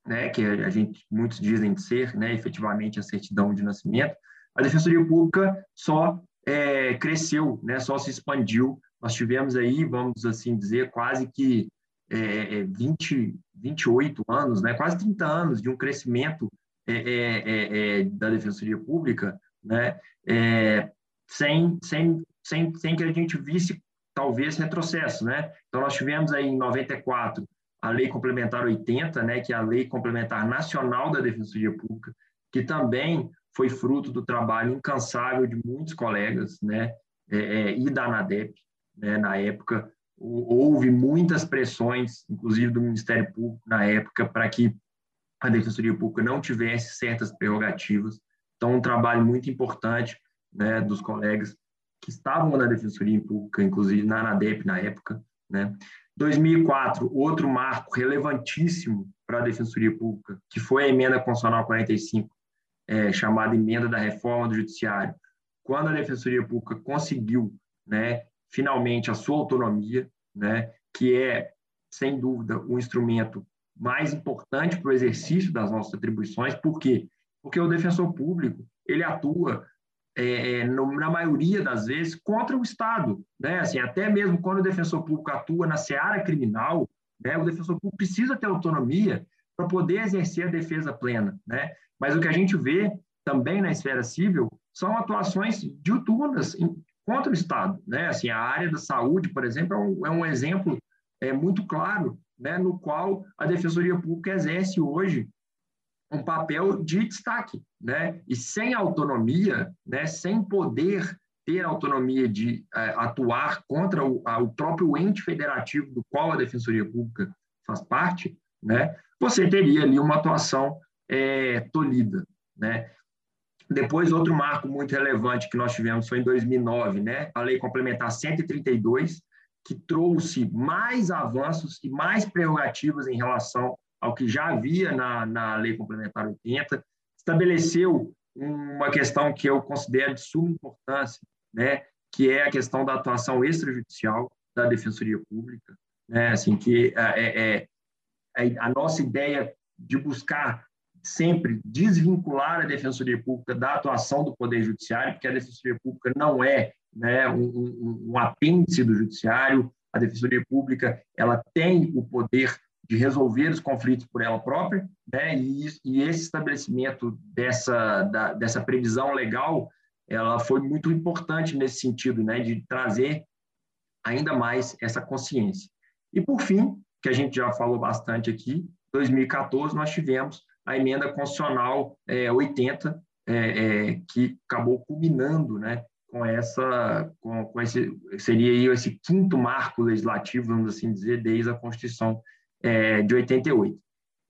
né, que a gente muitos dizem ser, né, efetivamente a certidão de nascimento, a Defensoria Pública só é, cresceu, né, só se expandiu. Nós tivemos aí, vamos assim dizer, quase que é, 20, é, 28 anos, né, quase 30 anos de um crescimento é, é, é, da Defensoria Pública, né, sem, sem, sem, sem que a gente visse talvez retrocesso, né? Então nós tivemos aí em 94 a Lei Complementar 80, né, que é a Lei Complementar Nacional da Defensoria Pública, que também foi fruto do trabalho incansável de muitos colegas, né, é, é, e da ANADEP, né, na época houve muitas pressões, inclusive do Ministério Público na época, para que a Defensoria Pública não tivesse certas prerrogativas. Então, um trabalho muito importante né, dos colegas que estavam na Defensoria Pública, inclusive na ANADEP na época. Né? 2004, outro marco relevantíssimo para a Defensoria Pública, que foi a Emenda Constitucional 45, é, chamada Emenda da Reforma do Judiciário, quando a Defensoria Pública conseguiu, né, finalmente, a sua autonomia, né, que é, sem dúvida, o instrumento mais importante para o exercício das nossas atribuições. Por quê? Porque o defensor público ele atua é, é, no, na maioria das vezes, contra o Estado. Né? Assim, até mesmo quando o defensor público atua na seara criminal, né, o defensor público precisa ter autonomia para poder exercer a defesa plena. Né? Mas o que a gente vê também na esfera civil são atuações diuturnas contra o Estado. Né? Assim, a área da saúde, por exemplo, é um, é um exemplo é, muito claro né, no qual a Defensoria Pública exerce hoje um papel de destaque, né? E sem autonomia, né, sem poder ter autonomia de uh, atuar contra o, a, o, próprio ente federativo do qual a Defensoria Pública faz parte, né, você teria ali uma atuação é, tolhida. Né? Depois, outro marco muito relevante que nós tivemos foi em 2009, né, a Lei Complementar 132, que trouxe mais avanços e mais prerrogativas em relação ao que já havia na, na Lei Complementar 80, estabeleceu uma questão que eu considero de suma importância, né, que é a questão da atuação extrajudicial da Defensoria Pública, né, assim que é, é, é a nossa ideia de buscar sempre desvincular a Defensoria Pública da atuação do Poder Judiciário, porque a Defensoria Pública não é né, um, um, um apêndice do Judiciário, a Defensoria Pública ela tem o poder de resolver os conflitos por ela própria, né? E, e esse estabelecimento dessa da, dessa previsão legal, ela foi muito importante nesse sentido, né? De trazer ainda mais essa consciência. E por fim, que a gente já falou bastante aqui, 2014 nós tivemos a emenda constitucional é, 80, é, é, que acabou culminando, né, com essa, com, com esse, seria esse quinto marco legislativo, vamos assim dizer, desde a Constituição é, de 88.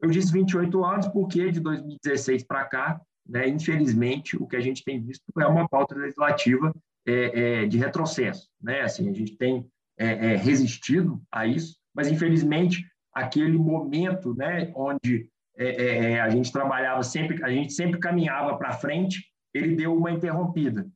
Eu disse 28 anos porque de 2016 para cá, né, infelizmente, o que a gente tem visto é uma pauta legislativa é, é, de retrocesso. Né? Assim, a gente tem é, é, resistido a isso, mas infelizmente aquele momento, né, onde é, a gente trabalhava sempre, a gente sempre caminhava para frente, ele deu uma interrompida.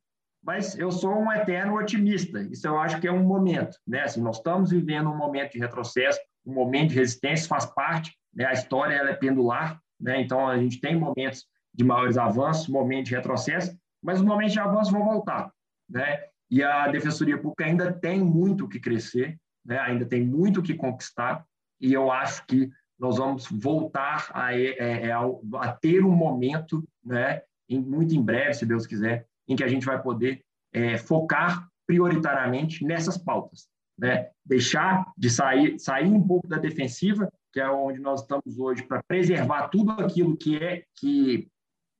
Mas eu sou um eterno otimista. Isso eu acho que é um momento, né? Assim, nós estamos vivendo um momento de retrocesso, um momento de resistência, faz parte. Né? A história ela é pendular, né? Então a gente tem momentos de maiores avanços, momentos de retrocesso, mas os momentos de avanço vão voltar, né? E a Defensoria Pública ainda tem muito que crescer, né? Ainda tem muito que conquistar, e eu acho que nós vamos voltar a, a, é, é, a ter um momento, né? Em, muito em breve, se Deus quiser, em que a gente vai poder é, focar prioritariamente nessas pautas, né? Deixar de sair, sair um pouco da defensiva, que é onde nós estamos hoje, para preservar tudo aquilo que é que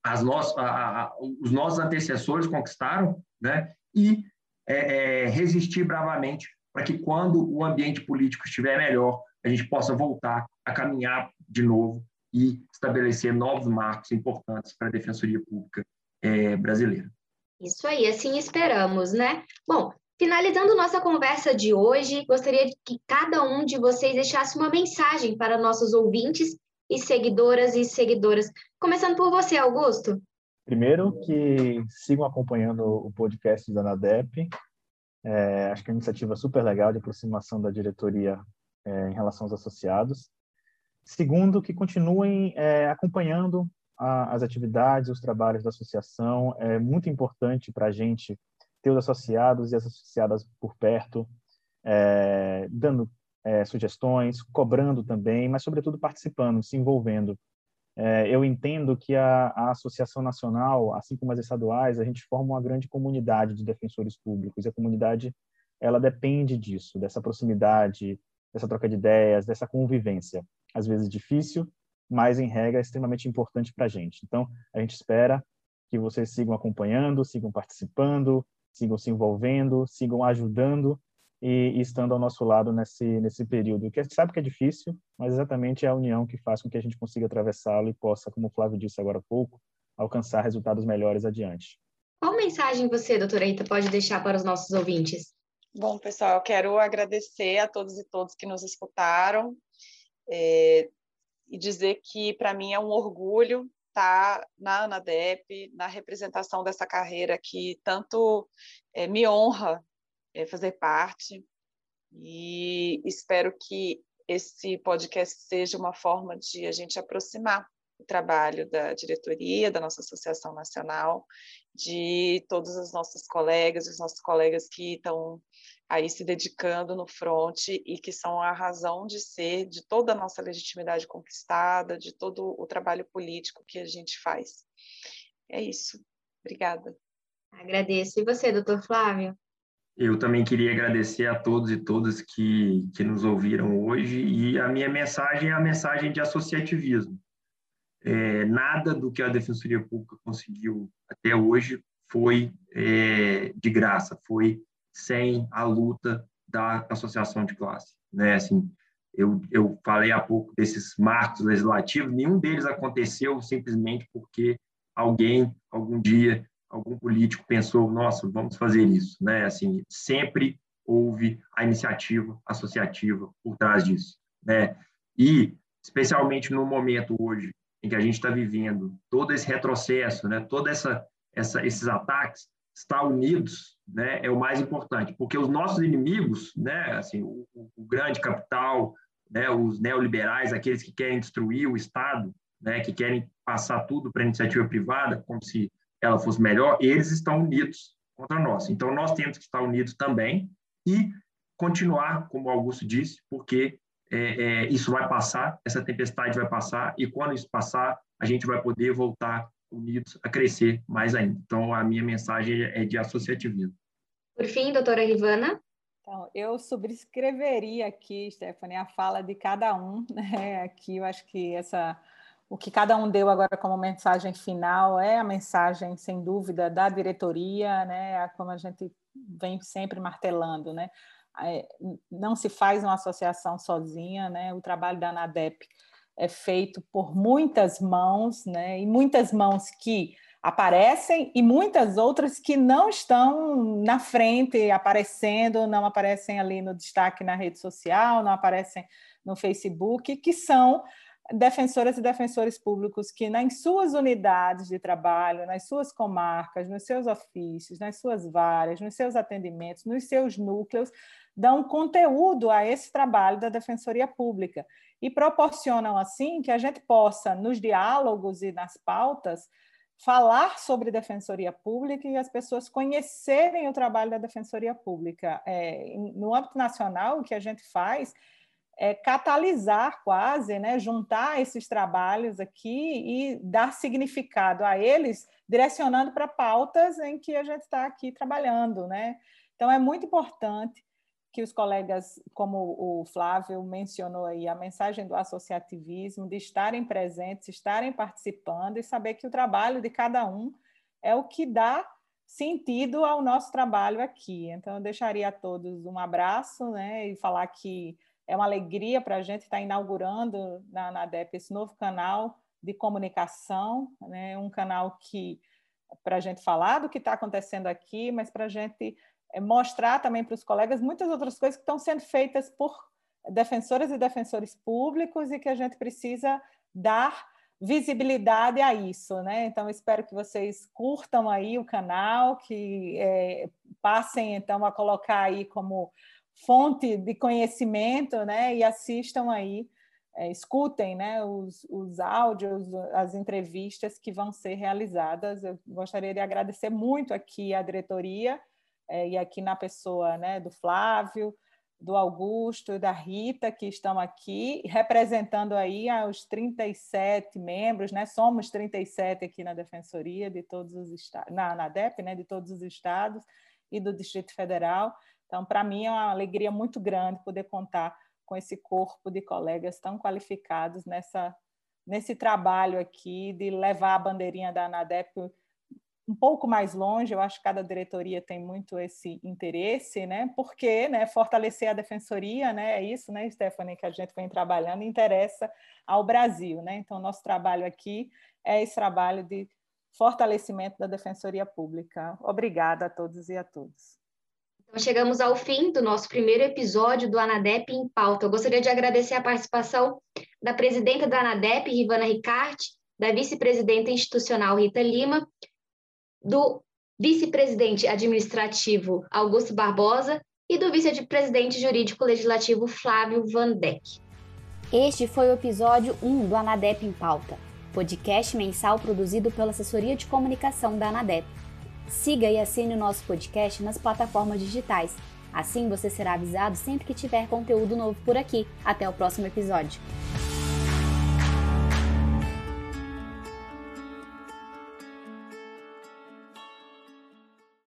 as nossas, a, a, os nossos antecessores conquistaram, né? E é, é, resistir bravamente para que quando o ambiente político estiver melhor, a gente possa voltar a caminhar de novo e estabelecer novos marcos importantes para a Defensoria Pública é, brasileira. Isso aí, assim esperamos, né? Bom, finalizando nossa conversa de hoje, gostaria que cada um de vocês deixasse uma mensagem para nossos ouvintes e seguidoras e seguidoras. Começando por você, Augusto. Primeiro, que sigam acompanhando o podcast da ANADEP. É, acho que é uma iniciativa super legal de aproximação da diretoria é, em relação aos associados. Segundo, que continuem é, acompanhando a, as atividades, os trabalhos da associação. É muito importante para a gente ter os associados e as associadas por perto, é, dando é, sugestões, cobrando também, mas, sobretudo, participando, se envolvendo. É, eu entendo que a, a, Associação Nacional, assim como as estaduais, a gente forma uma grande comunidade de defensores públicos, e a comunidade ela depende disso, dessa proximidade, dessa troca de ideias, dessa convivência. Às vezes difícil, mas em regra é extremamente importante para a gente. Então, a gente espera que vocês sigam acompanhando, sigam participando, sigam se envolvendo, sigam ajudando e, e estando ao nosso lado nesse, nesse período, que a gente sabe que é difícil, mas exatamente é a união que faz com que a gente consiga atravessá-lo e possa, como o Flávio disse agora há pouco, alcançar resultados melhores adiante. Qual mensagem você, doutora Rita, pode deixar para os nossos ouvintes? Bom, pessoal, eu quero agradecer a todos e todas que nos escutaram. É, e dizer que para mim é um orgulho estar tá na ANADEP, na representação dessa carreira que tanto é, me honra é, fazer parte. E espero que esse podcast seja uma forma de a gente aproximar o trabalho da diretoria, da nossa Associação Nacional, de todos os nossos colegas, os nossos colegas que estão aí se dedicando no front e que são a razão de ser de toda a nossa legitimidade conquistada, de todo o trabalho político que a gente faz. É isso. Obrigada. Agradeço. E você, doutor Flávio? Eu também queria agradecer a todos e todas que, que nos ouviram hoje e a minha mensagem é a mensagem de associativismo. É, nada do que a Defensoria Pública conseguiu até hoje foi é, de graça, foi sem a luta da associação de classe, né? Assim, eu, eu falei há pouco desses marcos legislativos, nenhum deles aconteceu simplesmente porque alguém, algum dia, algum político pensou, nossa, vamos fazer isso, né? Assim, sempre houve a iniciativa associativa por trás disso, né? E, especialmente no momento hoje em que a gente está vivendo todo esse retrocesso, né? Toda essa, essa esses ataques, estar unidos né, é o mais importante, porque os nossos inimigos, né, assim, o, o grande capital, né, os neoliberais, aqueles que querem destruir o Estado, né, que querem passar tudo para a iniciativa privada, como se ela fosse melhor, eles estão unidos contra nós. Então, nós temos que estar unidos também e continuar, como Augusto disse, porque é, é, isso vai passar, essa tempestade vai passar, e quando isso passar, a gente vai poder voltar unidos a crescer mais ainda. Então, a minha mensagem é de associativismo. Por fim, doutora Rivana. Então, eu subscreveria aqui, Stephanie, a fala de cada um. Né? Aqui eu acho que essa o que cada um deu agora como mensagem final é a mensagem, sem dúvida, da diretoria, né? Como a gente vem sempre martelando, né? É, não se faz uma associação sozinha, né? O trabalho da ANADEP é feito por muitas mãos, né? E muitas mãos que aparecem e muitas outras que não estão na frente aparecendo, não aparecem ali no destaque na rede social, não aparecem no Facebook, que são defensoras e defensores públicos que, nas suas unidades de trabalho, nas suas comarcas, nos seus ofícios, nas suas várias, nos seus atendimentos, nos seus núcleos, dão conteúdo a esse trabalho da Defensoria Pública e proporcionam, assim, que a gente possa, nos diálogos e nas pautas, falar sobre Defensoria Pública e as pessoas conhecerem o trabalho da Defensoria Pública. É, no âmbito nacional, o que a gente faz é, catalisar quase, né, juntar esses trabalhos aqui e dar significado a eles, direcionando para pautas em que a gente está aqui trabalhando. Né? Então, é muito importante que os colegas, como o Flávio mencionou aí, a mensagem do associativismo, de estarem presentes, estarem participando e saber que o trabalho de cada um é o que dá sentido ao nosso trabalho aqui. Então, eu deixaria a todos um abraço né, e falar que é uma alegria para a gente estar inaugurando na ANADEP esse novo canal de comunicação, né? um canal que para a gente falar do que está acontecendo aqui, mas para a gente mostrar também para os colegas muitas outras coisas que estão sendo feitas por defensoras e defensores públicos e que a gente precisa dar visibilidade a isso, né? Então espero que vocês curtam aí o canal, que é, passem então a colocar aí como fonte de conhecimento, né? E assistam aí, é, escutem, né? Os, os áudios, as entrevistas que vão ser realizadas. Eu gostaria de agradecer muito aqui à diretoria é, e aqui na pessoa, né? Do Flávio, do Augusto e da Rita, que estão aqui, representando aí os 37 membros, né? Somos 37 aqui na Defensoria de todos os estados, na, na DEP, né? De todos os estados e do Distrito Federal. Então, para mim é uma alegria muito grande poder contar com esse corpo de colegas tão qualificados nessa, nesse trabalho aqui de levar a bandeirinha da ANADEP um pouco mais longe, eu acho que cada diretoria tem muito esse interesse, né? Porque, né, fortalecer a defensoria, né, é isso, né, Stephanie, que a gente vem trabalhando, interessa ao Brasil, né? Então, nosso trabalho aqui é esse trabalho de fortalecimento da defensoria pública. Obrigada a todos e a todas. Então, chegamos ao fim do nosso primeiro episódio do Anadep em Pauta. Eu gostaria de agradecer a participação da presidenta da Anadep, Rivana Ricarte, da vice-presidenta institucional Rita Lima, do vice-presidente administrativo Augusto Barbosa e do vice-presidente jurídico legislativo Flávio Van Deck. Este foi o episódio 1 do Anadep em Pauta, podcast mensal produzido pela Assessoria de Comunicação da Anadep. Siga e assine o nosso podcast nas plataformas digitais. Assim você será avisado sempre que tiver conteúdo novo por aqui. Até o próximo episódio.